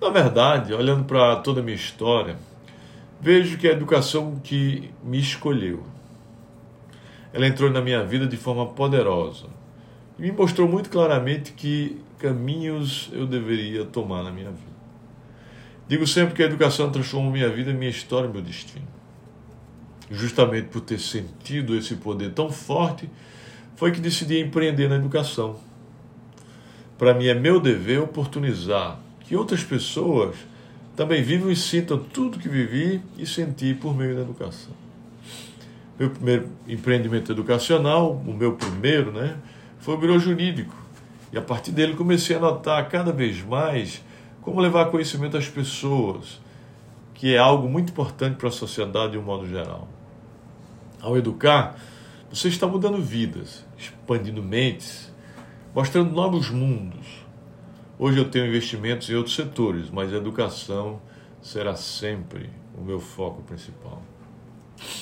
Na verdade, olhando para toda a minha história, vejo que a educação que me escolheu. Ela entrou na minha vida de forma poderosa e me mostrou muito claramente que caminhos eu deveria tomar na minha vida. Digo sempre que a educação transformou minha vida, minha história meu destino. Justamente por ter sentido esse poder tão forte, foi que decidi empreender na educação. Para mim é meu dever oportunizar que outras pessoas também vivam e sintam tudo que vivi e senti por meio da educação. Meu primeiro empreendimento educacional, o meu primeiro, né, foi o Biro Jurídico. E a partir dele comecei a notar cada vez mais como levar conhecimento às pessoas, que é algo muito importante para a sociedade de um modo geral. Ao educar, você está mudando vidas, expandindo mentes, mostrando novos mundos Hoje eu tenho investimentos em outros setores, mas a educação será sempre o meu foco principal.